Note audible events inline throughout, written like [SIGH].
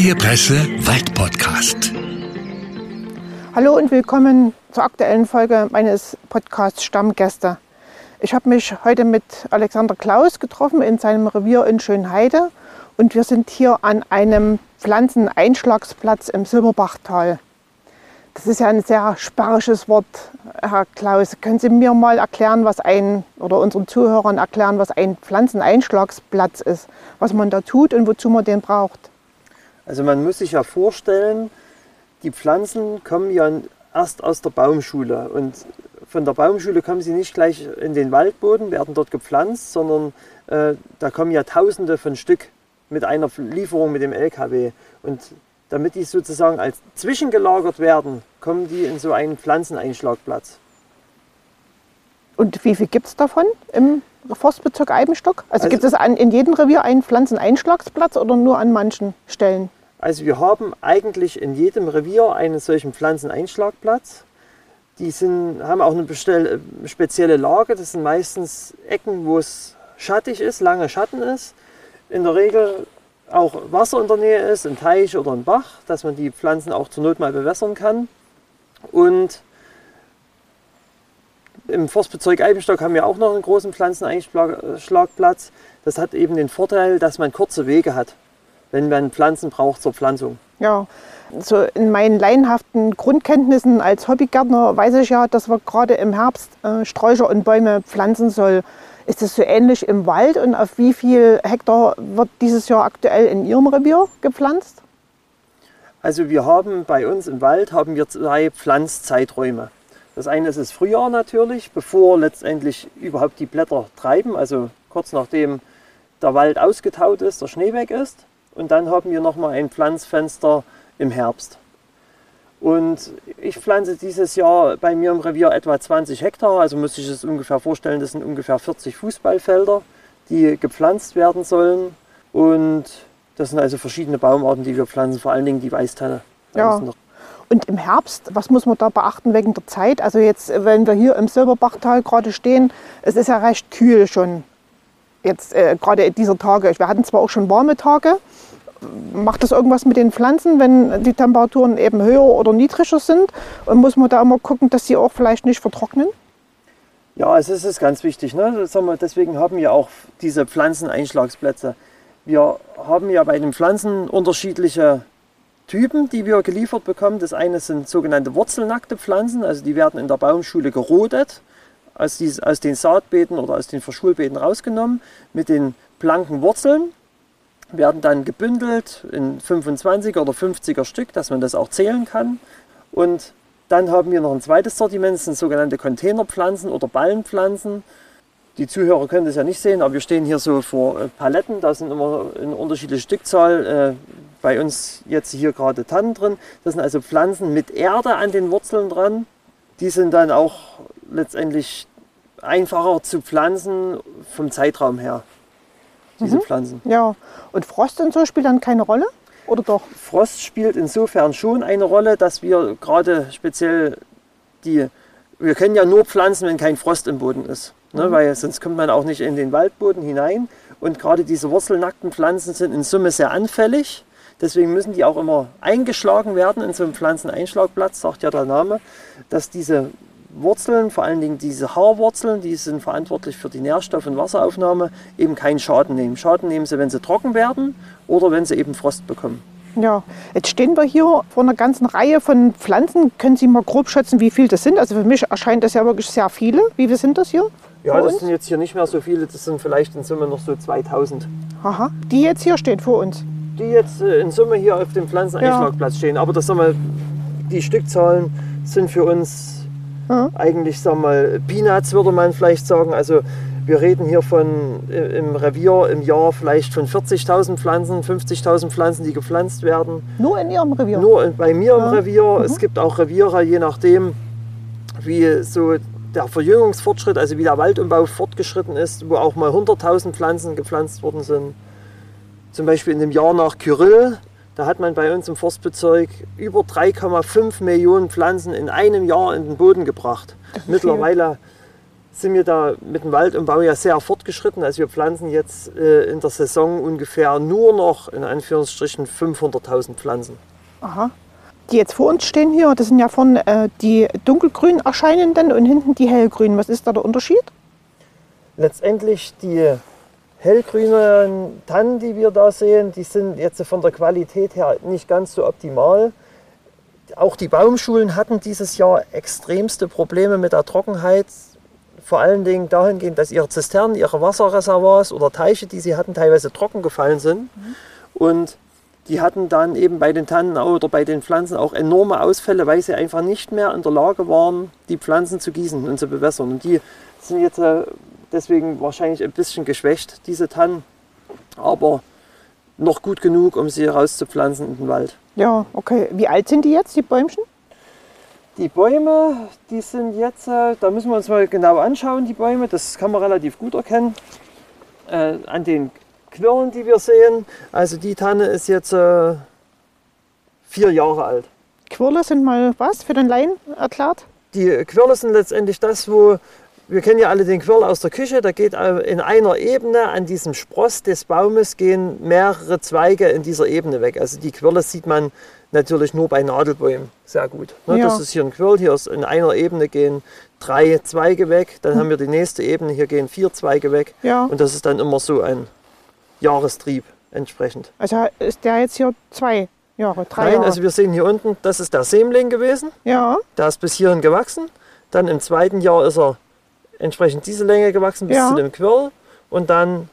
Freie Presse Waldpodcast. Hallo und willkommen zur aktuellen Folge meines Podcasts Stammgäste. Ich habe mich heute mit Alexander Klaus getroffen in seinem Revier in Schönheide und wir sind hier an einem Pflanzeneinschlagsplatz im Silberbachtal. Das ist ja ein sehr sperrisches Wort, Herr Klaus. Können Sie mir mal erklären, was ein oder unseren Zuhörern erklären, was ein Pflanzeneinschlagsplatz ist, was man da tut und wozu man den braucht? Also man muss sich ja vorstellen, die Pflanzen kommen ja erst aus der Baumschule und von der Baumschule kommen sie nicht gleich in den Waldboden, werden dort gepflanzt, sondern äh, da kommen ja Tausende von Stück mit einer Lieferung mit dem LKW. Und damit die sozusagen als zwischengelagert werden, kommen die in so einen Pflanzeneinschlagplatz. Und wie viel gibt es davon im Forstbezirk Eibenstock? Also, also gibt es an, in jedem Revier einen Pflanzeneinschlagsplatz oder nur an manchen Stellen? Also wir haben eigentlich in jedem Revier einen solchen Pflanzeneinschlagplatz. Die sind, haben auch eine spezielle Lage. Das sind meistens Ecken, wo es schattig ist, lange Schatten ist. In der Regel auch Wasser in der Nähe ist, ein Teich oder ein Bach, dass man die Pflanzen auch zur Not mal bewässern kann. Und im Forstbezirk Eibenstock haben wir auch noch einen großen Pflanzeneinschlagplatz. Das hat eben den Vorteil, dass man kurze Wege hat, wenn man Pflanzen braucht zur Pflanzung. Ja, so in meinen laienhaften Grundkenntnissen als Hobbygärtner weiß ich ja, dass man gerade im Herbst äh, Sträucher und Bäume pflanzen soll. Ist das so ähnlich im Wald und auf wie viel Hektar wird dieses Jahr aktuell in Ihrem Revier gepflanzt? Also wir haben bei uns im Wald haben wir zwei Pflanzzeiträume. Das eine ist das Frühjahr natürlich, bevor letztendlich überhaupt die Blätter treiben, also kurz nachdem der Wald ausgetaut ist, der Schnee weg ist. Und dann haben wir nochmal ein Pflanzfenster im Herbst. Und ich pflanze dieses Jahr bei mir im Revier etwa 20 Hektar, also muss ich es ungefähr vorstellen, das sind ungefähr 40 Fußballfelder, die gepflanzt werden sollen. Und das sind also verschiedene Baumarten, die wir pflanzen, vor allen Dingen die Weißtanne. Ja. Und im Herbst, was muss man da beachten wegen der Zeit? Also jetzt, wenn wir hier im Silberbachtal gerade stehen, es ist ja recht kühl schon jetzt äh, gerade dieser Tage. Wir hatten zwar auch schon warme Tage, macht das irgendwas mit den Pflanzen, wenn die Temperaturen eben höher oder niedriger sind? Und muss man da immer gucken, dass sie auch vielleicht nicht vertrocknen? Ja, es ist ganz wichtig. Ne? Deswegen haben wir auch diese Pflanzeneinschlagsplätze. Wir haben ja bei den Pflanzen unterschiedliche Typen, die wir geliefert bekommen. Das eine sind sogenannte wurzelnackte Pflanzen, also die werden in der Baumschule gerodet, aus, aus den Saatbeeten oder aus den Verschulbeeten rausgenommen, mit den blanken Wurzeln werden dann gebündelt in 25 oder 50er Stück, dass man das auch zählen kann. Und dann haben wir noch ein zweites Sortiment, das sind sogenannte Containerpflanzen oder Ballenpflanzen. Die Zuhörer können das ja nicht sehen, aber wir stehen hier so vor äh, Paletten, da sind immer eine unterschiedliche Stückzahl. Äh, bei uns jetzt hier gerade Tannen drin. Das sind also Pflanzen mit Erde an den Wurzeln dran. Die sind dann auch letztendlich einfacher zu pflanzen vom Zeitraum her diese mhm. Pflanzen. Ja, und Frost und so spielt dann keine Rolle? Oder doch? Frost spielt insofern schon eine Rolle, dass wir gerade speziell die, wir können ja nur pflanzen, wenn kein Frost im Boden ist. Ne? Mhm. Weil sonst kommt man auch nicht in den Waldboden hinein. Und gerade diese wurzelnackten Pflanzen sind in Summe sehr anfällig. Deswegen müssen die auch immer eingeschlagen werden in so einem Pflanzeneinschlagplatz, sagt ja der Name, dass diese Wurzeln, vor allen Dingen diese Haarwurzeln, die sind verantwortlich für die Nährstoff- und Wasseraufnahme, eben keinen Schaden nehmen. Schaden nehmen sie, wenn sie trocken werden oder wenn sie eben Frost bekommen. Ja, jetzt stehen wir hier vor einer ganzen Reihe von Pflanzen. Können Sie mal grob schätzen, wie viele das sind? Also für mich erscheint das ja wirklich sehr viele. Wie viele sind das hier? Ja, das uns? sind jetzt hier nicht mehr so viele. Das sind vielleicht in Summe noch so 2000. Aha, die jetzt hier stehen vor uns? Die jetzt äh, in Summe hier auf dem Pflanzeneinschlagplatz ja. stehen. Aber das, sagen wir, die Stückzahlen sind für uns Eigentlich, sagen wir mal, Peanuts würde man vielleicht sagen. Also wir reden hier von im Revier im Jahr vielleicht von 40.000 Pflanzen, 50.000 Pflanzen, die gepflanzt werden. Nur in Ihrem Revier? Nur bei mir ja. im Revier. Mhm. Es gibt auch Reviere, je nachdem, wie so der Verjüngungsfortschritt, also wie der Waldumbau fortgeschritten ist, wo auch mal 100.000 Pflanzen gepflanzt worden sind. Zum Beispiel in dem Jahr nach Kyrill da hat man bei uns im Forstbezirk über 3,5 Millionen Pflanzen in einem Jahr in den Boden gebracht. Mittlerweile sind wir da mit dem Waldumbau ja sehr fortgeschritten. Also wir pflanzen jetzt äh, in der Saison ungefähr nur noch in Anführungsstrichen 500.000 Pflanzen. Aha. Die jetzt vor uns stehen hier, das sind ja vorne äh, die dunkelgrün erscheinenden und hinten die hellgrünen. Was ist da der Unterschied? Letztendlich die hellgrünen Tannen, die wir da sehen, die sind jetzt von der Qualität her nicht ganz so optimal. Auch die Baumschulen hatten dieses Jahr extremste Probleme mit der Trockenheit. Vor allen Dingen dahingehend, dass ihre Zisternen, ihre Wasserreservoirs oder Teiche, die sie hatten, teilweise trocken gefallen sind. Mhm. Und die hatten dann eben bei den Tannen oder bei den Pflanzen auch enorme Ausfälle, weil sie einfach nicht mehr in der Lage waren, die Pflanzen zu gießen und zu bewässern. Und die sind jetzt äh, deswegen wahrscheinlich ein bisschen geschwächt, diese Tannen, aber noch gut genug, um sie rauszupflanzen in den Wald. Ja, okay. Wie alt sind die jetzt, die Bäumchen? Die Bäume, die sind jetzt, äh, da müssen wir uns mal genau anschauen, die Bäume, das kann man relativ gut erkennen. Äh, an den Quirlen, die wir sehen. Also die Tanne ist jetzt äh, vier Jahre alt. Quirle sind mal was für den Laien erklärt? Die Quirle sind letztendlich das, wo wir kennen ja alle den Quirl aus der Küche, da geht äh, in einer Ebene an diesem Spross des Baumes gehen mehrere Zweige in dieser Ebene weg. Also die Quirle sieht man natürlich nur bei Nadelbäumen sehr gut. Ne, ja. Das ist hier ein Quirl, hier ist in einer Ebene gehen drei Zweige weg, dann haben wir die nächste Ebene, hier gehen vier Zweige weg ja. und das ist dann immer so ein Jahrestrieb entsprechend. Also ist der jetzt hier zwei Jahre, drei Nein, Jahre? also wir sehen hier unten, das ist der Sämling gewesen. Ja. Der ist bis hierhin gewachsen. Dann im zweiten Jahr ist er entsprechend diese Länge gewachsen bis ja. zu dem Quirl. Und dann,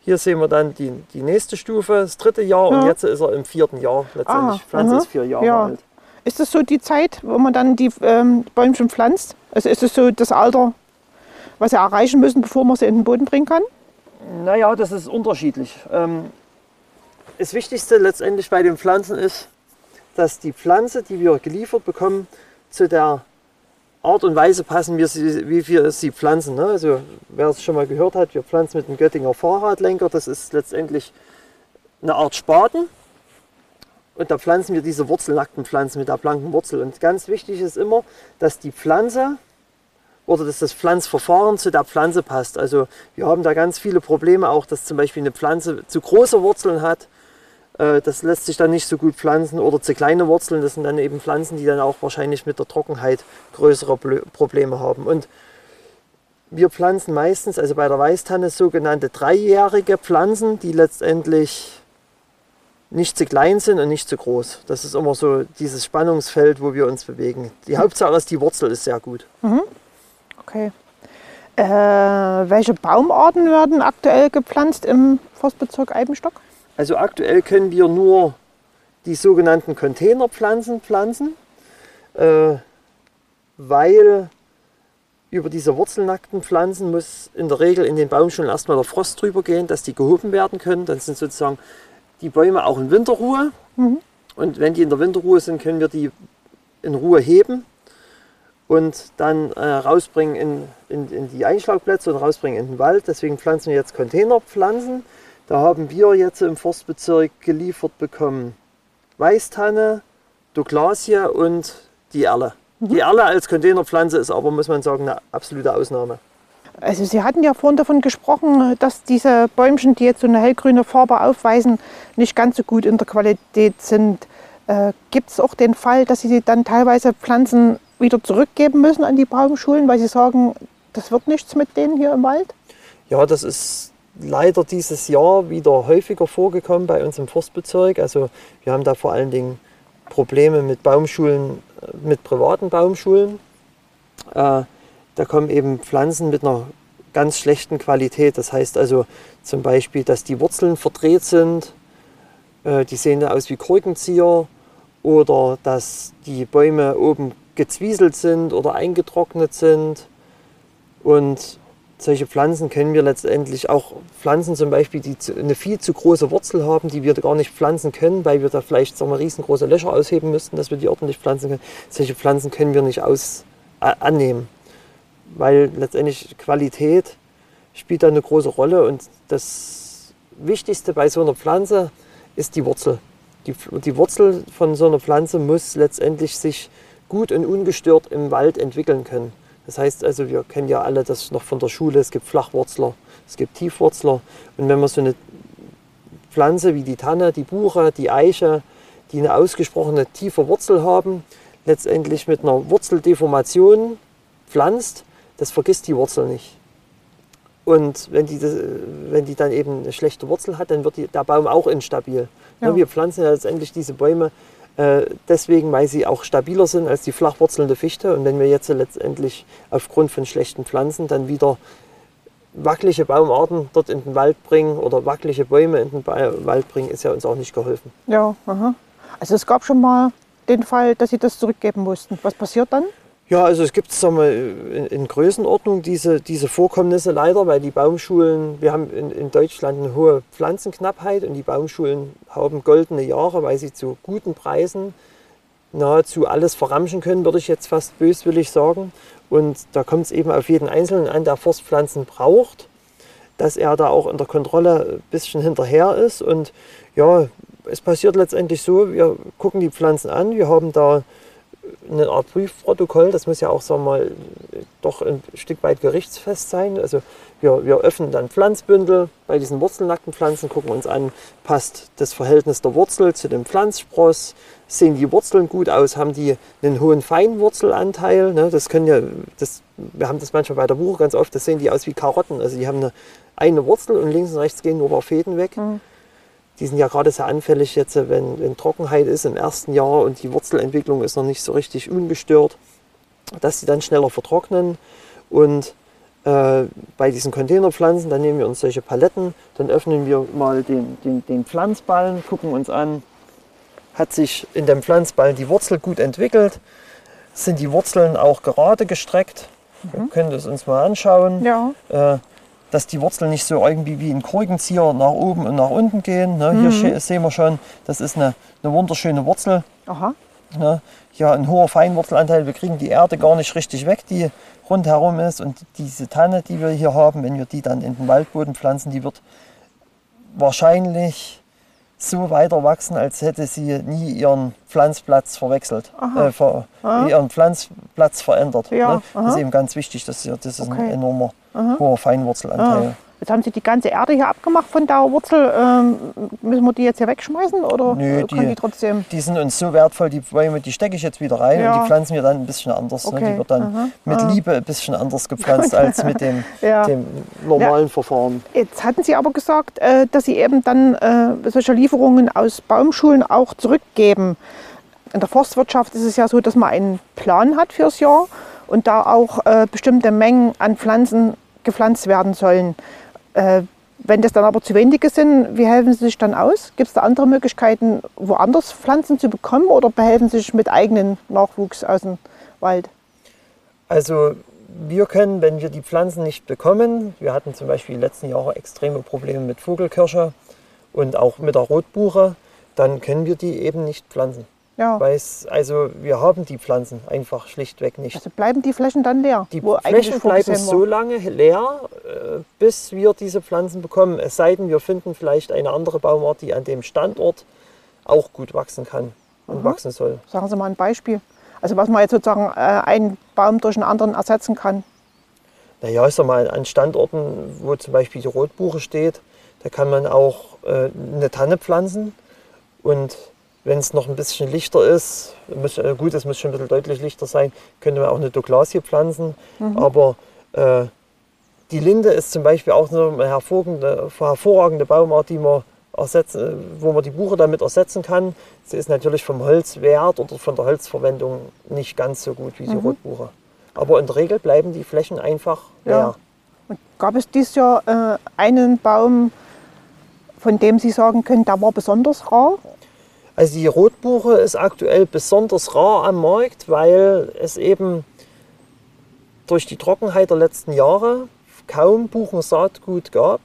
hier sehen wir dann die, die nächste Stufe, das dritte Jahr. Ja. Und jetzt ist er im vierten Jahr letztendlich. Ah, Pflanze aha. ist vier Jahre ja. alt. Ist das so die Zeit, wo man dann die ähm, Bäumchen pflanzt? Also ist das so das Alter, was sie erreichen müssen, bevor man sie in den Boden bringen kann? Naja, das ist unterschiedlich. Ähm, das Wichtigste letztendlich bei den Pflanzen ist, dass die Pflanze, die wir geliefert bekommen, zu der Art und Weise passen, wir sie, wie wir sie pflanzen. Ne? Also wer es schon mal gehört hat, wir pflanzen mit dem Göttinger Fahrradlenker. Das ist letztendlich eine Art Spaten. Und da pflanzen wir diese wurzelnackten Pflanzen mit der blanken Wurzel. Und ganz wichtig ist immer, dass die Pflanze oder dass das Pflanzverfahren zu der Pflanze passt. Also wir haben da ganz viele Probleme auch, dass zum Beispiel eine Pflanze zu große Wurzeln hat das lässt sich dann nicht so gut pflanzen oder zu kleine Wurzeln. Das sind dann eben Pflanzen, die dann auch wahrscheinlich mit der Trockenheit größere Probleme haben. Und wir pflanzen meistens, also bei der Weißtanne, sogenannte dreijährige Pflanzen, die letztendlich nicht zu klein sind und nicht zu groß. Das ist immer so dieses Spannungsfeld, wo wir uns bewegen. Die Hauptsache ist, die Wurzel ist sehr gut. Mhm. Okay. Äh, welche Baumarten werden aktuell gepflanzt im Forstbezirk Eibenstock? Also aktuell können wir nur die sogenannten Containerpflanzen pflanzen, äh, weil über diese wurzelnackten Pflanzen muss in der Regel in den Baumschulen erstmal der Frost drüber gehen, dass die gehoben werden können. Dann sind sozusagen die Bäume auch in Winterruhe. Mhm. Und wenn die in der Winterruhe sind, können wir die in Ruhe heben und dann äh, rausbringen in, in, in, die Einschlagplätze und rausbringen in den Wald. Deswegen pflanzen wir jetzt Containerpflanzen. Da haben wir jetzt im Forstbezirk geliefert bekommen Weißtanne, Douglasie und die Erle. Mhm. Die Erle als Containerpflanze ist aber, muss man sagen, eine absolute Ausnahme. Also Sie hatten ja vorhin davon gesprochen, dass diese Bäumchen, die jetzt so eine hellgrüne Farbe aufweisen, nicht ganz so gut in der Qualität sind. Äh, Gibt es auch den Fall, dass Sie dann teilweise Pflanzen wieder zurückgeben müssen an die Baumschulen, weil Sie sagen, das wird nichts mit denen hier im Wald? Ja, das ist leider dieses Jahr wieder häufiger vorgekommen bei uns im Forstbezirk. Also wir haben da vor allen Dingen Probleme mit Baumschulen, äh, mit privaten Baumschulen. Äh, da kommen eben Pflanzen mit einer ganz schlechten Qualität. Das heißt also zum Beispiel, dass die Wurzeln verdreht sind, äh, die sehen da aus wie Korkenzieher oder dass die Bäume oben gezwieselt sind oder eingetrocknet sind. Und solche Pflanzen können wir letztendlich auch Pflanzen zum Beispiel, die eine viel zu große Wurzel haben, die wir gar nicht pflanzen können, weil wir da vielleicht sagen wir, riesengroße Löcher ausheben müssten, dass wir die ordentlich pflanzen können. Solche Pflanzen können wir nicht aus, äh, annehmen, weil letztendlich Qualität spielt da eine große Rolle und das Wichtigste bei so einer Pflanze ist die Wurzel. Die, die Wurzel von so einer Pflanze muss letztendlich sich gut und ungestört im Wald entwickeln können. Das heißt also, wir kennen ja alle das noch von der Schule, es gibt Flachwurzler, es gibt Tiefwurzler. Und wenn man so eine Pflanze wie die Tanne, die Buche, die Eiche, die eine ausgesprochene tiefe Wurzel haben, letztendlich mit einer Wurzeldeformation pflanzt, das vergisst die Wurzel nicht. Und wenn die, wenn die dann eben eine schlechte Wurzel hat, dann wird die, der Baum auch instabil. Ja. Wir pflanzen ja letztendlich diese Bäume deswegen, weil sie auch stabiler sind als die flachwurzelnde Fichte. Und wenn wir jetzt letztendlich aufgrund von schlechten Pflanzen dann wieder wackelige Baumarten dort in den Wald bringen oder wackelige Bäume in den Wald bringen, ist ja uns auch nicht geholfen. Ja, aha. also es gab schon mal den Fall, dass Sie das zurückgeben mussten. Was passiert dann? Ja, also es gibt sagen wir, in, in Größenordnung diese, diese Vorkommnisse leider, weil die Baumschulen, wir haben in, in, Deutschland eine hohe Pflanzenknappheit und die Baumschulen haben goldene Jahre, weil sie zu guten Preisen nahezu alles verramschen können, würde ich jetzt fast böswillig sagen. Und da kommt es eben auf jeden Einzelnen an, der Forstpflanzen braucht, dass er da auch in der Kontrolle ein bisschen hinterher ist. Und ja, es passiert letztendlich so, wir gucken die Pflanzen an, wir haben da eine Art Prüfprotokoll, das muss ja auch sagen wir mal, doch ein Stück weit gerichtsfest sein. Also wir, wir öffnen dann Pflanzbündel bei diesen wurzelnackten Pflanzen, gucken uns an, passt das Verhältnis der Wurzel zu dem Pflanzspross, sehen die Wurzeln gut aus, haben die einen hohen Feinwurzelanteil. Ne? Das können ja, das, wir haben das manchmal bei der Buche ganz oft, das sehen die aus wie Karotten. Also die haben eine, eine Wurzel und links und rechts gehen nur ein paar Fäden weg. Mhm die sind ja gerade sehr anfällig jetzt, wenn, wenn Trockenheit ist im ersten Jahr und die Wurzelentwicklung ist noch nicht so richtig ungestört, dass sie dann schneller vertrocknen. Und äh, bei diesen Containerpflanzen, dann nehmen wir uns solche Paletten, dann öffnen wir mal den, den, den Pflanzballen, gucken uns an, hat sich in dem Pflanzballen die Wurzel gut entwickelt, sind die Wurzeln auch gerade gestreckt. Mhm. Wir können das uns mal anschauen. Ja. Äh, dass die Wurzeln nicht so irgendwie wie ein Korkenzieher nach oben und nach unten gehen. Ne? Mhm. Hier sehen wir schon, das ist eine, eine wunderschöne Wurzel. Aha. Ne? Hier ein hoher Feinwurzelanteil. Wir kriegen die Erde gar nicht richtig weg, die rundherum ist. Und diese Tanne, die wir hier haben, wenn wir die dann in den Waldboden pflanzen, die wird wahrscheinlich so weiter wachsen, als hätte sie nie ihren Pflanzplatz verwechselt, äh, ver, ihren Pflanzplatz verändert. Ja, ne? Das ist eben ganz wichtig, dass das ist okay. ein enormer Aha. hoher Feinwurzelanteil. Ah. Jetzt haben Sie die ganze Erde hier abgemacht von der Wurzel. Ähm, müssen wir die jetzt hier wegschmeißen oder Nö, die, die, trotzdem? Die sind uns so wertvoll, die Bäume, die stecke ich jetzt wieder rein ja. und die pflanzen wir dann ein bisschen anders. Okay. Ne? Die wird dann Aha. mit Aha. Liebe ein bisschen anders gepflanzt [LAUGHS] als mit dem, ja. dem normalen ja. Verfahren. Jetzt hatten Sie aber gesagt, äh, dass Sie eben dann äh, solche Lieferungen aus Baumschulen auch zurückgeben. In der Forstwirtschaft ist es ja so, dass man einen Plan hat fürs Jahr und da auch äh, bestimmte Mengen an Pflanzen gepflanzt werden sollen. Äh, wenn das dann aber zu wenige sind, wie helfen Sie sich dann aus? Gibt es da andere Möglichkeiten, woanders Pflanzen zu bekommen oder behelfen Sie sich mit eigenem Nachwuchs aus dem Wald? Also wir können, wenn wir die Pflanzen nicht bekommen, wir hatten zum Beispiel die letzten Jahre extreme Probleme mit Vogelkirsche und auch mit der Rotbuche, dann können wir die eben nicht pflanzen. Ja. Weiß, also wir haben die Pflanzen einfach schlichtweg nicht. Also bleiben die Flächen dann leer? Die Flächen bleiben so lange leer, äh, bis wir diese Pflanzen bekommen. Es sei denn, wir finden vielleicht eine andere Baumart, die an dem Standort auch gut wachsen kann und Aha. wachsen soll. Sagen Sie mal ein Beispiel. Also was man jetzt sozusagen äh, einen Baum durch einen anderen ersetzen kann. Naja, ich sag mal, an Standorten, wo zum Beispiel die Rotbuche steht, da kann man auch äh, eine Tanne pflanzen und wenn es noch ein bisschen lichter ist, muss, äh, gut, es muss schon ein bisschen deutlich lichter sein, könnte man auch eine Douglasie pflanzen. Mhm. Aber äh, die Linde ist zum Beispiel auch eine hervorragende, hervorragende Baumart, die man ersetzen, wo man die Buche damit ersetzen kann. Sie ist natürlich vom Holzwert oder von der Holzverwendung nicht ganz so gut wie die mhm. Rotbuche. Aber in der Regel bleiben die Flächen einfach leer. Ja. Und gab es dieses Jahr äh, einen Baum, von dem Sie sagen können, der war besonders rar? Also die Rotbuche ist aktuell besonders rar am Markt, weil es eben durch die Trockenheit der letzten Jahre kaum Buchensaatgut gab.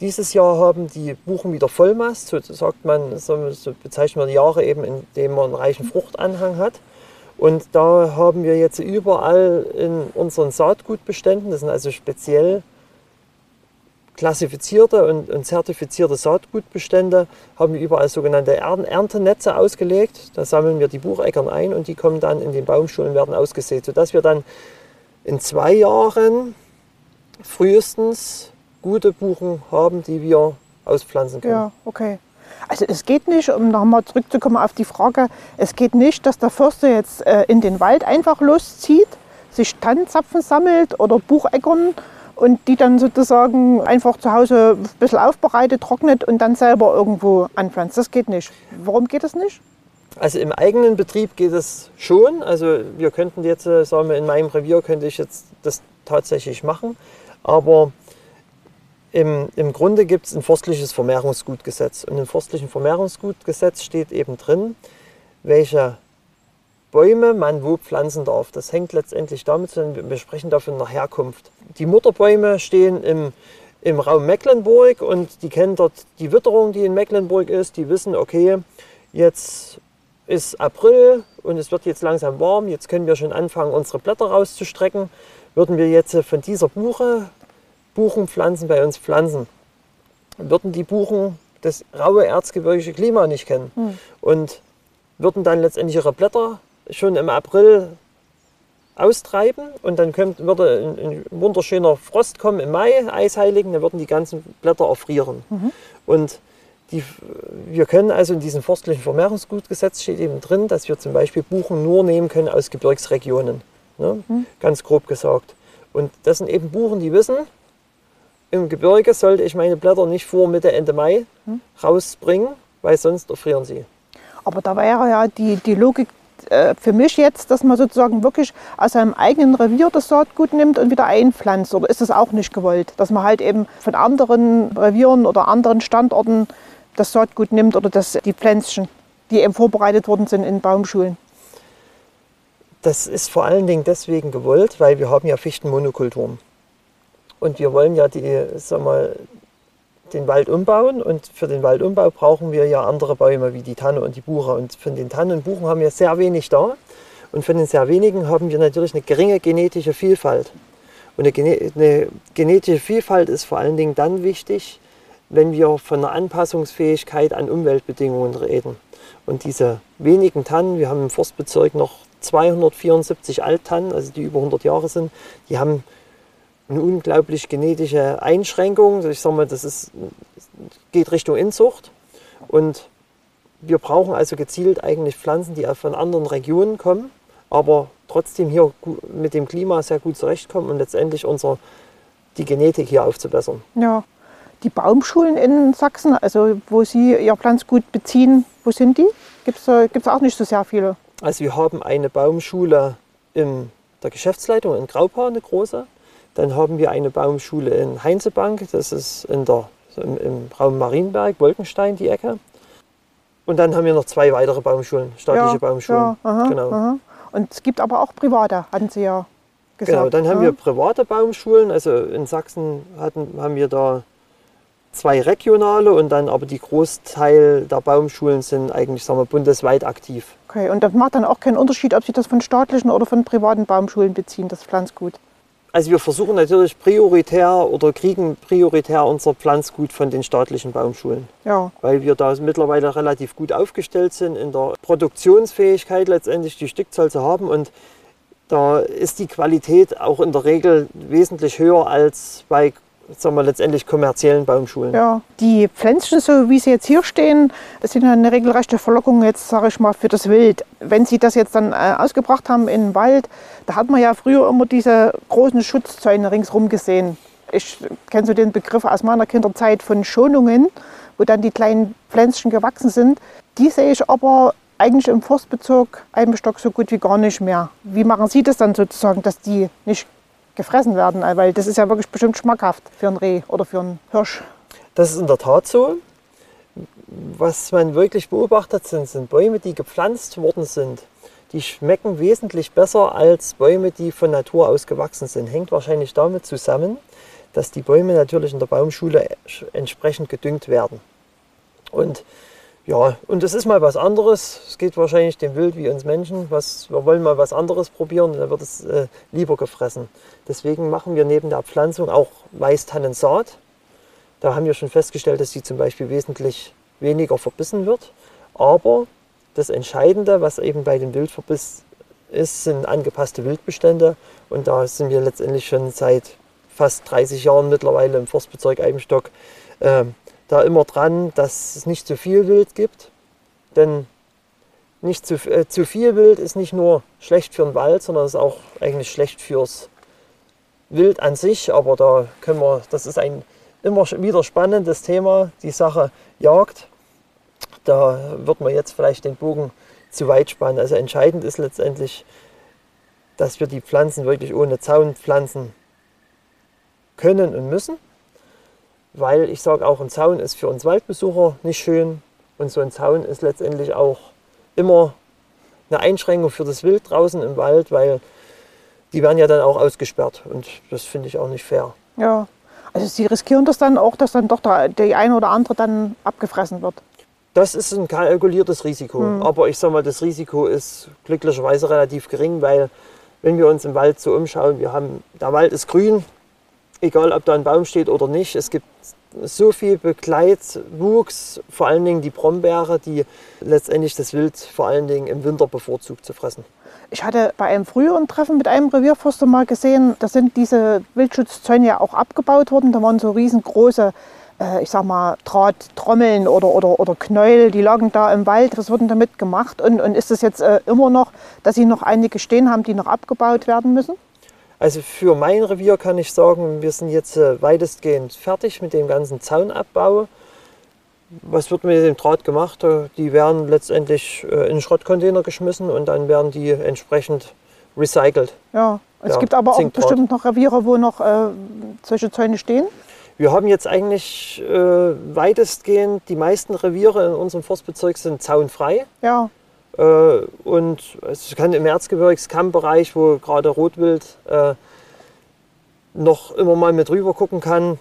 Dieses Jahr haben die Buchen wieder Vollmast, so sagt man, so bezeichnet man die Jahre eben, in denen man einen reichen Fruchtanhang hat. Und da haben wir jetzt überall in unseren Saatgutbeständen, das sind also speziell klassifizierte und, und, zertifizierte Saatgutbestände haben wir überall sogenannte Erntenetze ausgelegt. Da sammeln wir die Bucheckern ein und die kommen dann in den Baumschulen werden ausgesät, sodass wir dann in zwei Jahren frühestens gute Buchen haben, die wir auspflanzen können. Ja, okay. Also es geht nicht, um nochmal zurückzukommen auf die Frage, es geht nicht, dass der Förster jetzt äh, in den Wald einfach loszieht, sich Tannenzapfen sammelt oder Bucheckern und die dann sozusagen einfach zu Hause ein bisschen aufbereitet, trocknet und dann selber irgendwo anpflanzt. Das geht nicht. Warum geht das nicht? Also im eigenen Betrieb geht es schon. Also wir könnten jetzt, äh, sagen wir, in meinem Revier könnte ich jetzt das tatsächlich machen. Aber im, im Grunde gibt es ein forstliches Vermehrungsgutgesetz. Und im forstlichen Vermehrungsgutgesetz steht eben drin, welche Bäume man wo pflanzen darf. Das hängt letztendlich damit zusammen, wir sprechen davon nach Herkunft. Die Mutterbäume stehen im, im Raum Mecklenburg und die kennen dort die Witterung, die in Mecklenburg ist. Die wissen, okay, jetzt ist April und es wird jetzt langsam warm, jetzt können wir schon anfangen, unsere Blätter rauszustrecken. Würden wir jetzt von dieser Buche Buchenpflanzen bei uns pflanzen, würden die Buchen das raue erzgebirgische Klima nicht kennen Hm. und würden dann letztendlich ihre Blätter schon im April austreiben und dann kommt, würde ein, ein wunderschöner Frost kommen im Mai, Eisheiligen, dann würden die ganzen Blätter erfrieren. Und die, wir können also in diesem forstlichen Vermehrungsgutgesetz steht eben drin, dass wir zum Beispiel Buchen nur nehmen können aus Gebirgsregionen. Ne? Ganz grob gesagt. Und das sind eben Buchen, die wissen, im Gebirge sollte ich meine Blätter nicht vor Mitte, Ende Mai rausbringen, weil sonst erfrieren sie. Aber da wäre ja die, die Logik äh, für mich jetzt, dass man sozusagen wirklich aus seinem eigenen Revier das Saatgut nimmt und wieder einpflanzt. Oder ist das auch nicht gewollt? Dass man halt eben von anderen Revieren oder anderen Standorten das Saatgut nimmt oder das, die Pflänzchen, die eben vorbereitet worden sind in Baumschulen. Das ist vor allen Dingen deswegen gewollt, weil wir haben ja Fichtenmonokulturen. Und wir wollen ja die, sag mal, den Wald umbauen und für den Waldumbau brauchen wir ja andere Bäume wie die Tanne und die Buche. Und von den Tannen und Buchen haben wir sehr wenig da. Und von den sehr wenigen haben wir natürlich eine geringe genetische Vielfalt. Und eine, gene eine genetische Vielfalt ist vor allen Dingen dann wichtig, wenn wir von einer Anpassungsfähigkeit an Umweltbedingungen reden. Und diese wenigen Tannen, wir haben im Forstbezirk noch 274 Alttannen, also die über 100 Jahre sind, die haben eine unglaublich genetische Einschränkung. Ich sage mal, das ist, geht Richtung Inzucht. Und wir brauchen also gezielt eigentlich Pflanzen, die von anderen Regionen kommen, aber trotzdem hier mit dem Klima sehr gut zurechtkommen und letztendlich unser, die Genetik hier aufzubessern. Ja. Die Baumschulen in Sachsen, also wo Sie Ihr Pflanzgut beziehen, wo sind die? Gibt es auch nicht so sehr viele. Also wir haben eine Baumschule in der Geschäftsleitung in Graupa, eine große. Dann haben wir eine Baumschule in Heinzebank, das ist in der, im, im Raum Marienberg, Wolkenstein, die Ecke. Und dann haben wir noch zwei weitere Baumschulen, staatliche Baumschulen. Ja, aha, genau. aha. Und es gibt aber auch private, hatten Sie ja gesagt. genau, dann haben ja. wir private Baumschulen. Also in Sachsen hatten, haben wir da zwei regionale und dann aber die Großteil der Baumschulen sind eigentlich sagen wir, bundesweit aktiv. Okay, und das macht dann auch keinen Unterschied, ob Sie das von staatlichen oder von privaten Baumschulen beziehen, das Pflanzgut. Also wir versuchen natürlich prioritär oder kriegen prioritär unser Pflanzgut von den staatlichen Baumschulen, Ja, weil wir da mittlerweile relativ gut aufgestellt sind in der Produktionsfähigkeit letztendlich die Stückzahl zu haben. Und da ist die Qualität auch in der Regel wesentlich höher als bei sagen wir, letztendlich kommerziellen Baumschulen. ja. Die Pflänzchen, so wie sie jetzt hier stehen, sind eine regelrechte Verlockung jetzt, sage ich mal, für das Wild. Wenn Sie das jetzt dann äh, ausgebracht haben in den Wald, da hat man ja früher immer diese großen Schutzzäune ringsrum gesehen. Ich kenne so den Begriff aus meiner Kinderzeit von Schonungen, wo dann die kleinen Pflänzchen gewachsen sind. Die sehe ich aber eigentlich im Forstbezirk Eibenstock so gut wie gar nicht mehr. Wie machen Sie das dann sozusagen, dass die nicht gefressen werden? Weil das ist ja wirklich bestimmt schmackhaft für ein Reh oder für einen Hirsch. Das ist in der Tat so. Was man wirklich beobachtet sind, sind Bäume, die gepflanzt worden sind. Die schmecken wesentlich besser als Bäume, die von Natur aus gewachsen sind. Hängt wahrscheinlich damit zusammen, dass die Bäume natürlich in der Baumschule entsprechend gedüngt werden. Und ja, und das ist mal was anderes. Es geht wahrscheinlich dem Wild wie uns Menschen. Was, wir wollen mal was anderes probieren, dann wird es äh, lieber gefressen. Deswegen machen wir neben der Pflanzung auch Weißtannensaat. Da haben wir schon festgestellt, dass sie zum Beispiel wesentlich weniger verbissen wird. Aber das Entscheidende, was eben bei dem Wildverbiss ist, sind angepasste Wildbestände. Und da sind wir letztendlich schon seit fast 30 Jahren mittlerweile im Forstbezirk Eibenstock äh, da immer dran, dass es nicht zu viel Wild gibt. Denn nicht zu, äh, zu viel Wild ist nicht nur schlecht für den Wald, sondern ist auch eigentlich schlecht fürs Wild an sich. Aber da können wir, das ist ein immer wieder spannendes Thema, die Sache Jagd. Da wird man jetzt vielleicht den Bogen zu weit spannen. Also entscheidend ist letztendlich, dass wir die Pflanzen wirklich ohne Zaun pflanzen können und müssen. Weil ich sage auch, ein Zaun ist für uns Waldbesucher nicht schön. Und so ein Zaun ist letztendlich auch immer eine Einschränkung für das Wild draußen im Wald, weil die werden ja dann auch ausgesperrt. Und das finde ich auch nicht fair. Ja, also Sie riskieren das dann auch, dass dann doch der, die eine oder andere dann abgefressen wird. Das ist ein kalkuliertes Risiko. Mhm. Aber ich sage mal, das Risiko ist glücklicherweise relativ gering, weil wenn wir uns im Wald so umschauen, wir haben, der Wald ist grün, egal ob da ein Baum steht oder nicht. Es gibt so viel Begleitwuchs, vor allen Dingen die Brombeere, die letztendlich das Wild vor allen Dingen im Winter bevorzugt zu fressen. Ich hatte bei einem früheren Treffen mit einem Revierforster mal gesehen, da sind diese Wildschutzzäune ja auch abgebaut worden. Da waren so riesengroße, äh, ich sag mal, Drahttrommeln oder, oder, oder Knäuel, die lagen da im Wald. Was wurden damit gemacht? Und, und ist es jetzt äh, immer noch, dass Sie noch einige stehen haben, die noch abgebaut werden müssen? Also für mein Revier kann ich sagen, wir sind jetzt äh, weitestgehend fertig mit dem ganzen Zaunabbau. Was wird mit dem Draht gemacht? Äh, die werden letztendlich äh, in den Schrottcontainer geschmissen und dann werden die entsprechend recycelt. Ja, es ja, gibt aber auch bestimmt noch Reviere, wo noch äh, solche Zäune stehen. Wir haben jetzt eigentlich äh, weitestgehend, die meisten Reviere in unserem Forstbezirk sind zaunfrei. Ja. Äh, und es kann im Erzgebirgskammbereich, wo gerade Rotwild äh, noch immer mal mit rüber gucken kann,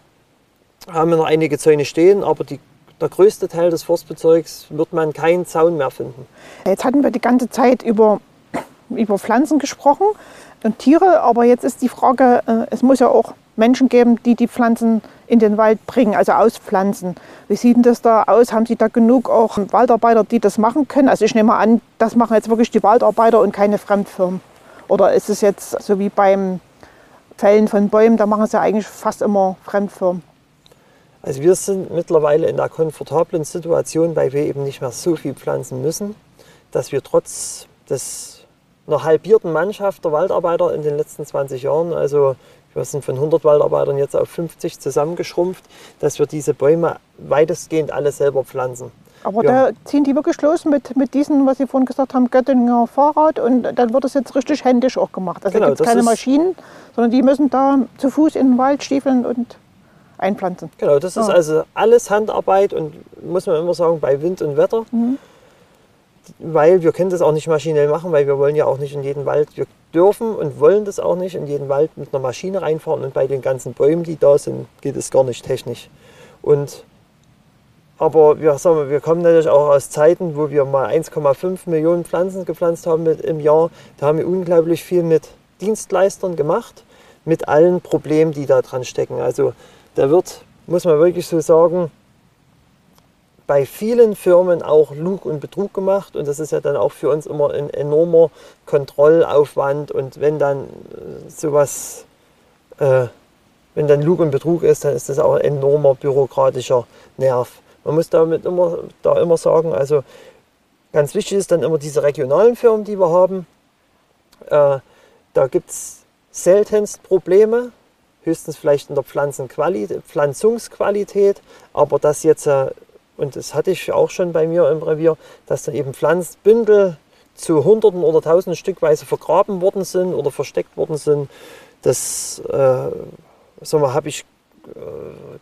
haben wir noch einige Zäune stehen, aber die, der größte Teil des Forstbezirks wird man keinen Zaun mehr finden. Jetzt hatten wir die ganze Zeit über, über Pflanzen gesprochen und Tiere, aber jetzt ist die Frage, äh, es muss ja auch Menschen geben, die die Pflanzen in den Wald bringen, also auspflanzen. Wie sieht denn das da aus? Haben Sie da genug auch Waldarbeiter, die das machen können? Also ich nehme an, das machen jetzt wirklich die Waldarbeiter und keine Fremdfirmen. Oder ist es jetzt so wie beim Fällen von Bäumen, da machen es ja eigentlich fast immer Fremdfirmen? Also wir sind mittlerweile in der komfortablen Situation, weil wir eben nicht mehr so viel pflanzen müssen, dass wir trotz des einer halbierten Mannschaft der Waldarbeiter in den letzten 20 Jahren, also wir sind von 100 Waldarbeitern jetzt auf 50 zusammengeschrumpft, dass wir diese Bäume weitestgehend alle selber pflanzen. Aber ja. da ziehen die wirklich los mit, mit diesen, was Sie vorhin gesagt haben, Göttinger Fahrrad und dann wird das jetzt richtig händisch auch gemacht. Also genau, gibt es keine Maschinen, sondern die müssen da zu Fuß in den Wald stiefeln und einpflanzen. Genau, das ist also alles Handarbeit und muss man immer sagen, bei Wind und Wetter. Mhm weil wir können das auch nicht maschinell machen, weil wir wollen ja auch nicht in jeden Wald, wir dürfen und wollen das auch nicht in jeden Wald mit einer Maschine reinfahren und bei den ganzen Bäumen, die da sind, geht es gar nicht technisch. Und aber wir, sagen wir, wir kommen natürlich auch aus Zeiten, wo wir mal 1,5 Millionen Pflanzen gepflanzt haben mit, im Jahr. Da haben wir unglaublich viel mit Dienstleistern gemacht, mit allen Problemen, die da dran stecken. Also da wird, muss man wirklich so sagen, bei vielen Firmen auch Lug und Betrug gemacht und das ist ja dann auch für uns immer ein enormer Kontrollaufwand und wenn dann äh, sowas, äh, wenn dann Lug und Betrug ist, dann ist das auch ein enormer bürokratischer Nerv. Man muss damit immer, da immer sagen, also ganz wichtig ist dann immer diese regionalen Firmen, die wir haben. Äh, da gibt es seltenst Probleme, höchstens vielleicht in der Pflanzungsqualität, aber das jetzt äh, und das hatte ich auch schon bei mir im Revier, dass dann eben Pflanzbündel zu Hunderten oder Tausenden Stückweise vergraben worden sind oder versteckt worden sind. Das äh, habe ich äh,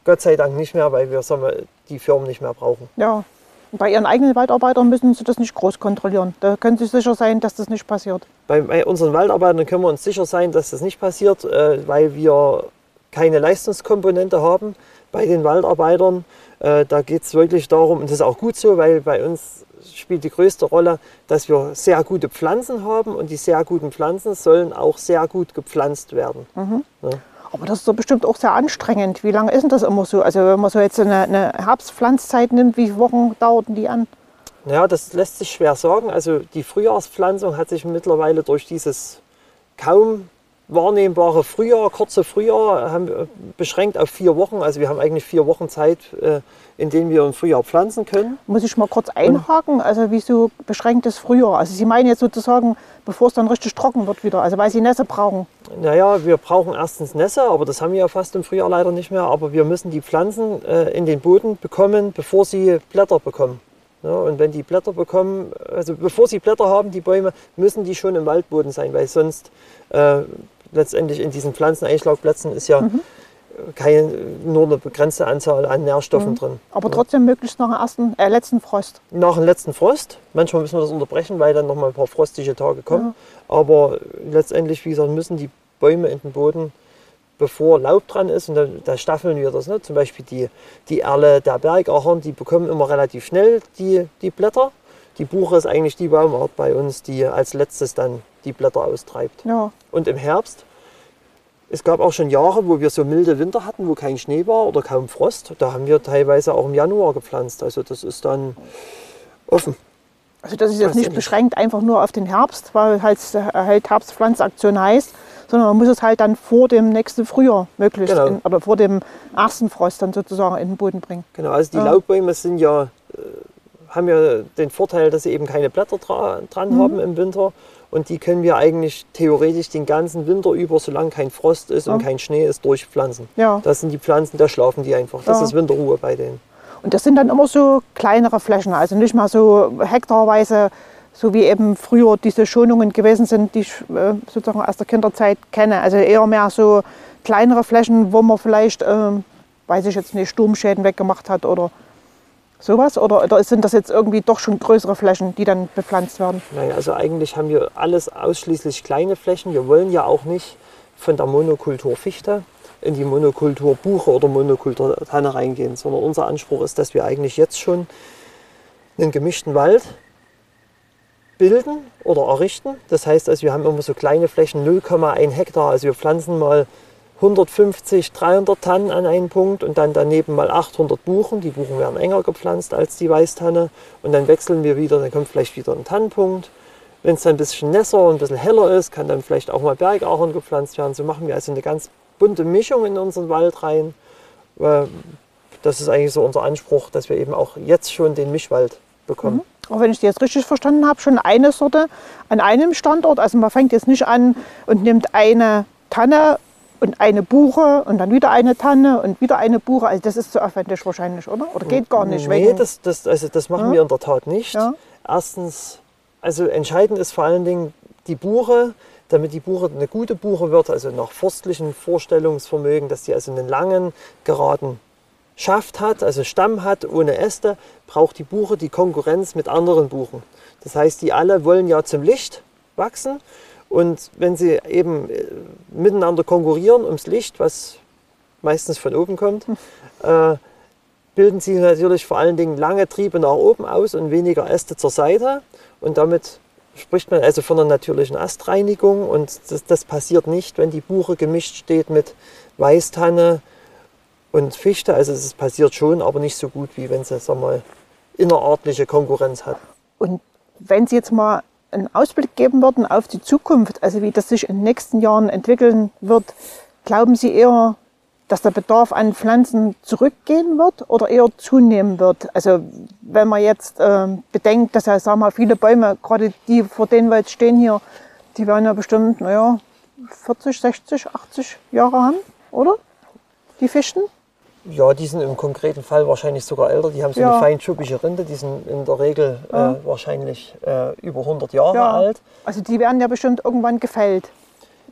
Gott sei Dank nicht mehr, weil wir wir, die Firmen nicht mehr brauchen. Ja, bei Ihren eigenen Waldarbeitern müssen Sie das nicht groß kontrollieren. Da können Sie sicher sein, dass das nicht passiert. Bei, bei unseren Waldarbeitern können wir uns sicher sein, dass das nicht passiert, äh, weil wir keine Leistungskomponente haben bei den Waldarbeitern. Äh, da geht es wirklich darum, und das ist auch gut so, weil bei uns spielt die größte Rolle, dass wir sehr gute Pflanzen haben und die sehr guten Pflanzen sollen auch sehr gut gepflanzt werden. Mhm. Ja. Aber das ist doch bestimmt auch sehr anstrengend. Wie lange ist denn das immer so? Also wenn man so jetzt eine, eine Herbstpflanzzeit nimmt, wie viele Wochen dauerten die an? Naja, das lässt sich schwer sagen. Also die Frühjahrspflanzung hat sich mittlerweile durch dieses kaum wahrnehmbare Frühjahr, kurze Frühjahr, haben beschränkt auf vier Wochen. Also wir haben eigentlich vier Wochen Zeit, äh, in denen wir im Frühjahr pflanzen können. Muss ich mal kurz einhaken? Also wieso beschränktes Frühjahr? Also Sie meinen jetzt sozusagen, bevor es dann richtig trocken wird wieder, also weil Sie Nässe brauchen. Naja, wir brauchen erstens Nässe, aber das haben wir ja fast im Frühjahr leider nicht mehr. Aber wir müssen die Pflanzen äh, in den Boden bekommen, bevor sie Blätter bekommen. Ja, und wenn die Blätter bekommen, also bevor sie Blätter haben, die Bäume, müssen die schon im Waldboden sein, weil sonst äh, letztendlich in diesen Pflanzeneinschlagplätzen ist ja Mhm. keine, nur eine begrenzte Anzahl an Nährstoffen Mhm. drin. Aber trotzdem möglichst nach dem ersten, äh, letzten Frost. Nach dem letzten Frost, manchmal müssen wir das unterbrechen, weil dann noch mal ein paar frostige Tage kommen. Aber letztendlich, wie gesagt, müssen die Bäume in den Boden, bevor Laub dran ist, und da, da staffeln wir das. Ne? Zum Beispiel die, die Erle, der Bergahorn, die bekommen immer relativ schnell die, die Blätter. Die Buche ist eigentlich die Baumart bei uns, die als letztes dann die Blätter austreibt. Ja. Und im Herbst, es gab auch schon Jahre, wo wir so milde Winter hatten, wo kein Schnee war oder kaum Frost. Da haben wir teilweise auch im Januar gepflanzt. Also das ist dann offen. Also das ist jetzt nicht ich nicht. beschränkt einfach nur auf den Herbst, weil halt, halt Herbstpflanzaktion heißt, sondern man muss es halt dann vor dem nächsten Frühjahr möglichst Genau. in, oder vor dem ersten Frost dann sozusagen in den Boden bringen. Genau, also die Ja. Laubbäume sind ja, äh, haben ja den Vorteil, dass sie eben keine Blätter dra dran Mhm. haben im Winter. Und die können wir eigentlich theoretisch den ganzen Winter über, solange kein Frost ist und Ja. kein Schnee ist, durchpflanzen. Ja. Das sind die Pflanzen, da schlafen die einfach. Das Ja. ist Winterruhe bei denen. Und das sind dann immer so kleinere Flächen, also nicht mal so hektarweise, so wie eben früher diese Schonungen gewesen sind, die ich äh, sozusagen aus der Kinderzeit kenne. Also eher mehr so kleinere Flächen, wo man vielleicht, ähm, weiß ich jetzt nicht, Sturmschäden weggemacht hat oder sowas. Oder, oder sind das jetzt irgendwie doch schon größere Flächen, die dann bepflanzt werden? Nein, also eigentlich haben wir alles ausschließlich kleine Flächen. Wir wollen ja auch nicht von der Monokultur Fichte in die Monokultur Buche oder Monokultur Tanne reingehen, sondern unser Anspruch ist, dass wir eigentlich jetzt schon einen gemischten Wald bilden oder errichten. Das heißt, also wir haben immer so kleine Flächen, 0,1 Hektar. Also wir pflanzen mal 150, 300 Tannen an einen Punkt und dann daneben mal 800 Buchen. Die Buchen werden enger gepflanzt als die Weißtanne und dann wechseln wir wieder, dann kommt vielleicht wieder ein Tannenpunkt. Wenn es dann ein bisschen nässer und ein bisschen heller ist, kann dann vielleicht auch mal Bergahorn gepflanzt werden. So machen wir also eine ganz bunte Mischung in unseren Wald rein. Äh, Das ist eigentlich so unser Anspruch, dass wir eben auch jetzt schon den Mischwald bekommen. Auch wenn ich die jetzt richtig verstanden habe, schon eine Sorte an einem Standort. Also man fängt jetzt nicht an und nimmt eine Tanne und eine Buche und dann wieder eine Tanne und wieder eine Buche. Also das ist zu aufwendig wahrscheinlich, oder? Oder geht gar nicht? Nee, wegen- das, das, also das machen Ja. wir in der Tat nicht. Ja. Erstens, also entscheidend ist vor allen Dingen die Buche, damit die Buche eine gute Buche wird, also nach forstlichen Vorstellungsvermögen, dass sie also einen langen, geraden Schaft hat, also Stamm hat, ohne Äste, braucht die Buche die Konkurrenz mit anderen Buchen. Das heißt, die alle wollen ja zum Licht wachsen und wenn sie eben äh, miteinander konkurrieren ums Licht, was meistens von oben kommt, äh, bilden sie natürlich vor allen Dingen lange Triebe nach oben aus und weniger Äste zur Seite. Und damit spricht man also von einer natürlichen Astreinigung. Und das, das passiert nicht, wenn die Buche gemischt steht mit Weißtanne und Fichte. Also es passiert schon, aber nicht so gut, wie wenn sie sag mal, innerartliche Konkurrenz hat. Und wenn Sie jetzt mal einen Ausblick geben würden auf die Zukunft, also wie das sich in den nächsten Jahren entwickeln wird, glauben Sie eher, dass der Bedarf an Pflanzen zurückgehen wird oder eher zunehmen wird? Also wenn man jetzt ähm, bedenkt, dass ja sagen wir, viele Bäume, gerade die, vor denen wir jetzt stehen hier, die werden ja bestimmt, naja, 40, 60, 80 Jahre haben, oder? Die Fichten? Ja, die sind im konkreten Fall wahrscheinlich sogar älter. Die haben so Ja. eine feinschuppige Rinde. Die sind in der Regel Ja. äh, wahrscheinlich äh, über 100 Jahre Ja. alt. Also die werden ja bestimmt irgendwann gefällt,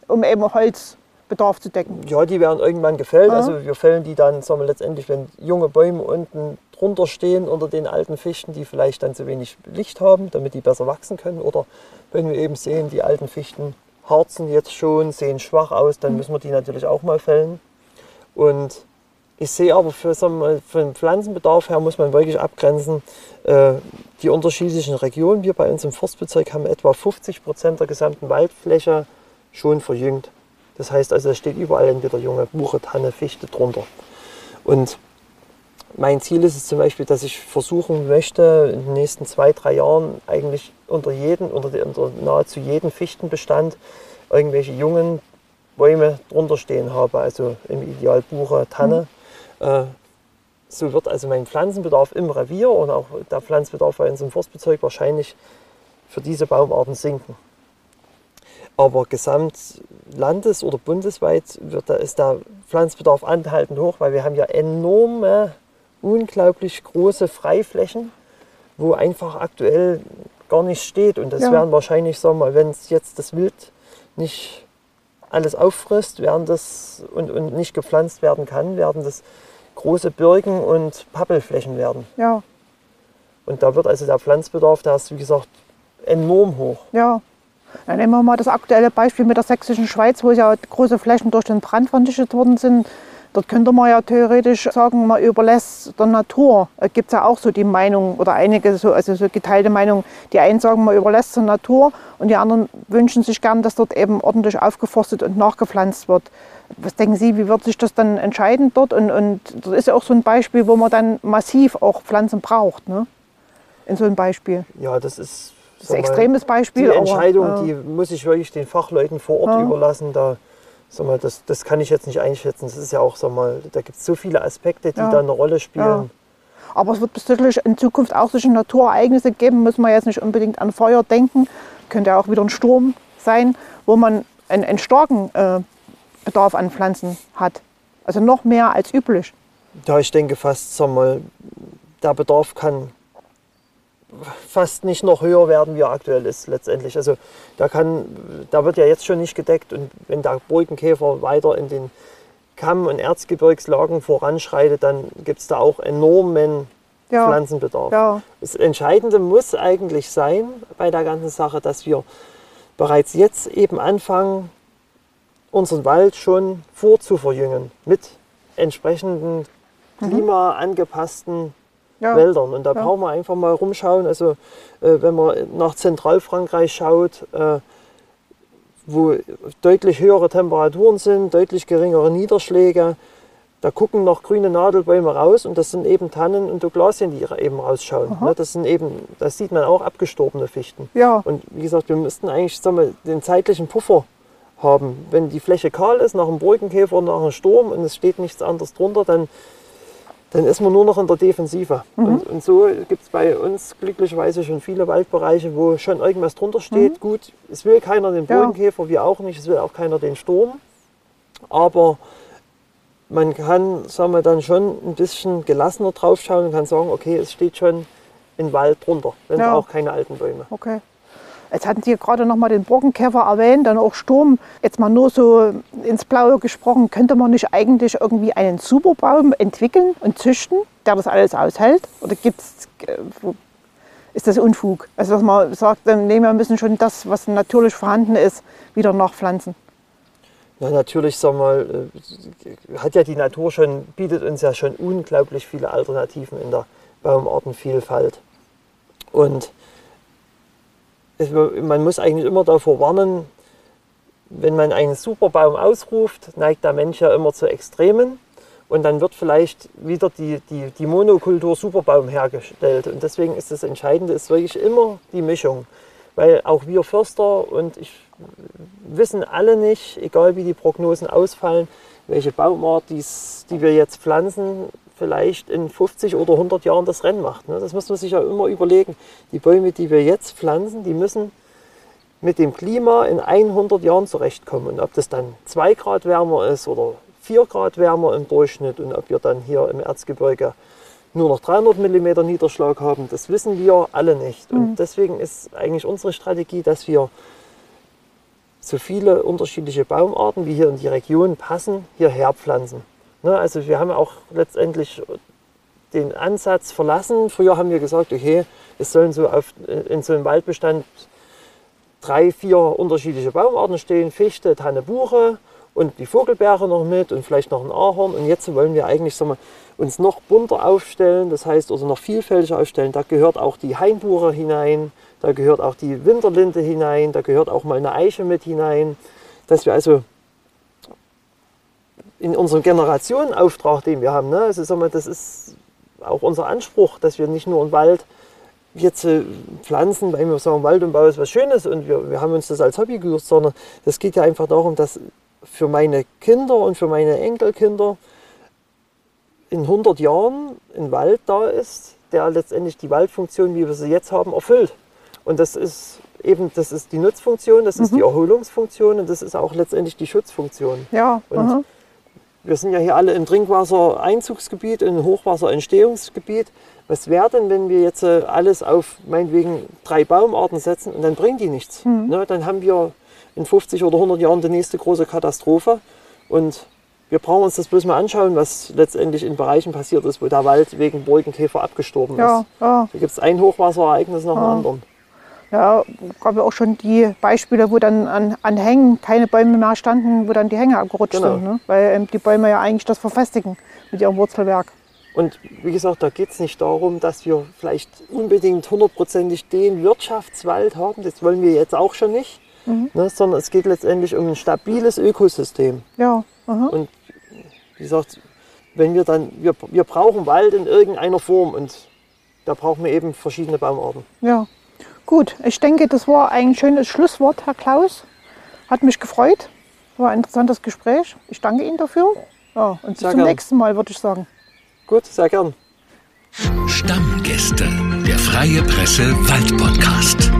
um eben Holzbedarf zu decken. Ja, die werden irgendwann gefällt. Also wir fällen die dann, sagen wir letztendlich, wenn junge Bäume unten drunter stehen unter den alten Fichten, die vielleicht dann zu wenig Licht haben, damit die besser wachsen können. Oder wenn wir eben sehen, die alten Fichten harzen jetzt schon, sehen schwach aus, dann müssen wir die natürlich auch mal fällen. Und ich sehe aber für, wir für den Pflanzenbedarf her muss man wirklich abgrenzen. Äh, die unterschiedlichen Regionen, wir bei uns im Forstbezirk haben etwa 50 Prozent der gesamten Waldfläche schon verjüngt. Das heißt also, es steht überall entweder junge Buche, Tanne, Fichte drunter. Und mein Ziel ist es zum Beispiel, dass ich versuchen möchte, in den nächsten zwei, drei Jahren eigentlich unter jeden, unter, die, unter nahezu jeden Fichtenbestand irgendwelche jungen Bäume drunter stehen habe, also im Ideal Buche, Tanne. Mhm. Äh, so wird also mein Pflanzenbedarf im Revier und auch der Pflanzenbedarf bei uns im Forstbezirk wahrscheinlich für diese Baumarten sinken. Aber gesamt landes- oder bundesweit wird da, ist der Pflanzbedarf anhaltend hoch, weil wir haben ja enorme, unglaublich große Freiflächen, wo einfach aktuell gar nicht steht. Und das ja. werden wahrscheinlich, sagen wir mal, wenn es jetzt das Wild nicht alles auffrisst werden das, und, und nicht gepflanzt werden kann, werden das große Birken und Pappelflächen werden. Ja. Und da wird also der Pflanzbedarf, der ist wie gesagt enorm hoch. Ja. Dann nehmen wir mal das aktuelle Beispiel mit der sächsischen Schweiz, wo ja große Flächen durch den Brand vernichtet worden sind. Dort könnte man ja theoretisch sagen, man überlässt der Natur. Da gibt es ja auch so die Meinung oder einige so, also so geteilte Meinung. Die einen sagen, man überlässt der Natur und die anderen wünschen sich gern, dass dort eben ordentlich aufgeforstet und nachgepflanzt wird. Was denken Sie, wie wird sich das dann entscheiden dort? Und, und das ist ja auch so ein Beispiel, wo man dann massiv auch Pflanzen braucht. Ne? In so einem Beispiel. Ja, das ist, das ist ein extremes Beispiel. Die Entscheidung, aber, ja. die muss ich wirklich den Fachleuten vor Ort ja. überlassen. Da sag mal, das, das kann ich jetzt nicht einschätzen. Das ist ja auch, sag mal, da gibt es so viele Aspekte, die ja. da eine Rolle spielen. Ja. Aber es wird sicherlich in Zukunft auch solche Naturereignisse geben, müssen wir jetzt nicht unbedingt an Feuer denken. Könnte ja auch wieder ein Sturm sein, wo man einen, einen starken äh, Bedarf an Pflanzen hat. Also noch mehr als üblich. Ja, ich denke fast, sag mal, der Bedarf kann fast nicht noch höher werden, wie er aktuell ist letztendlich. Also da, kann, da wird ja jetzt schon nicht gedeckt und wenn der Burgenkäfer weiter in den Kamm- und Erzgebirgslagen voranschreitet, dann gibt es da auch enormen ja. Pflanzenbedarf. Ja. Das Entscheidende muss eigentlich sein bei der ganzen Sache, dass wir bereits jetzt eben anfangen, unseren Wald schon vorzuverjüngen mit entsprechenden mhm. klimaangepassten ja. Wäldern. Und da ja. brauchen wir einfach mal rumschauen. Also äh, wenn man nach Zentralfrankreich schaut, äh, wo deutlich höhere Temperaturen sind, deutlich geringere Niederschläge, da gucken noch grüne Nadelbäume raus und das sind eben Tannen und Douglasien, die eben rausschauen. Ne, das sind eben, das sieht man auch abgestorbene Fichten. Ja. Und wie gesagt, wir müssten eigentlich sagen wir, den zeitlichen Puffer haben. Wenn die Fläche kahl ist, nach einem Burgenkäfer oder nach einem Sturm und es steht nichts anderes drunter, dann dann ist man nur noch in der Defensive. Mhm. Und, und, so gibt es bei uns glücklicherweise schon viele Waldbereiche, wo schon irgendwas drunter steht. Mhm. Gut, es will keiner den Bodenkäfer, ja. wir auch nicht, es will auch keiner den Sturm. Aber man kann sagen wir, dann schon ein bisschen gelassener drauf schauen und kann sagen, okay, es steht schon ein Wald drunter, wenn ja. auch keine alten Bäume. Okay. Jetzt hatten Sie gerade noch mal den Borkenkäfer erwähnt, dann auch Sturm. Jetzt mal nur so ins Blaue gesprochen, könnte man nicht eigentlich irgendwie einen Superbaum entwickeln und züchten, der das alles aushält? Oder gibt's, äh, ist das Unfug? Also dass man sagt, nee, wir müssen schon das, was natürlich vorhanden ist, wieder nachpflanzen. Ja, natürlich, sag mal, äh, hat ja die Natur schon, bietet uns ja schon unglaublich viele Alternativen in der Baumartenvielfalt. Und man muss eigentlich immer davor warnen, wenn man einen Superbaum ausruft, neigt der Mensch ja immer zu Extremen. Und dann wird vielleicht wieder die, die, die Monokultur Superbaum hergestellt. Und deswegen ist das Entscheidende ist wirklich immer die Mischung. Weil auch wir Förster und ich wissen alle nicht, egal wie die Prognosen ausfallen, welche Baumart dies, die wir jetzt pflanzen, vielleicht in 50 oder 100 Jahren das Rennen macht. Ne? Das muss man sich ja immer überlegen. Die Bäume, die wir jetzt pflanzen, die müssen mit dem Klima in 100 Jahren zurechtkommen. Und ob das dann 2 Grad wärmer ist oder 4 Grad wärmer im Durchschnitt und ob wir dann hier im Erzgebirge nur noch 300 mm Niederschlag haben, das wissen wir alle nicht. Und mhm. deswegen ist eigentlich unsere Strategie, dass wir so viele unterschiedliche Baumarten, wie hier in die Region passen, hierher pflanzen. Ne, also wir haben auch letztendlich den Ansatz verlassen. Früher haben wir gesagt, okay, es sollen so auf, in so einem Waldbestand drei, vier unterschiedliche Baumarten stehen, Fichte, Tanne, Buche und die Vogelbeere noch mit und vielleicht noch ein Ahorn. Und jetzt wollen wir eigentlich sagen wir, uns noch bunter aufstellen, das heißt also noch vielfältiger aufstellen. Da gehört auch die Hainbuche hinein, da gehört auch die Winterlinde hinein, da gehört auch mal eine Eiche mit hinein, dass wir also in unserem Generationenauftrag, den wir haben, ne? also sagen wir, das ist auch unser Anspruch, dass wir nicht nur im Wald jetzt äh, pflanzen, weil wir sagen, Wald und Bau ist was Schönes und wir, wir haben uns das als Hobby gesucht, sondern es geht ja einfach darum, dass für meine Kinder und für meine Enkelkinder in 100 Jahren ein Wald da ist, der letztendlich die Waldfunktion, wie wir sie jetzt haben, erfüllt. Und das ist eben, das ist die Nutzfunktion, das ist die Erholungsfunktion und das ist auch letztendlich die Schutzfunktion. Ja, Und aha. Wir sind ja hier alle im Trinkwassereinzugsgebiet, im Hochwasserentstehungsgebiet. Was wäre denn, wenn wir jetzt äh, alles auf meinetwegen drei Baumarten setzen und dann bringen die nichts? Ne, dann haben wir in 50 oder 100 Jahren die nächste große Katastrophe und wir brauchen uns das bloß mal anschauen, was letztendlich in Bereichen passiert ist, wo der Wald wegen Borkenkäfer abgestorben ja, ist. ja. Da gibt es ein Hochwasserereignis nach dem anderen. Ja, gab ja auch schon die Beispiele, wo dann an, an Hängen keine Bäume mehr standen, wo dann die Hänge abgerutscht Genau. sind. Ne? Weil ähm, die Bäume ja eigentlich das verfestigen mit ihrem Wurzelwerk. Und wie gesagt, da geht es nicht darum, dass wir vielleicht unbedingt hundertprozentig den Wirtschaftswald haben, das wollen wir jetzt auch schon nicht, ne, sondern es geht letztendlich um ein stabiles Ökosystem. Ja, aha. Und wie gesagt, wenn wir dann, wir, wir brauchen Wald in irgendeiner Form und da brauchen wir eben verschiedene Baumarten. ja. Gut, ich denke, das war ein schönes Schlusswort, Herr Klaus. Hat mich gefreut. War ein interessantes Gespräch. Ich danke Ihnen dafür. Ja, und bis Sehr zum gern. nächsten Mal, würde ich sagen. Gut, sehr gern. Stammgäste, der Freie Presse Wald Podcast.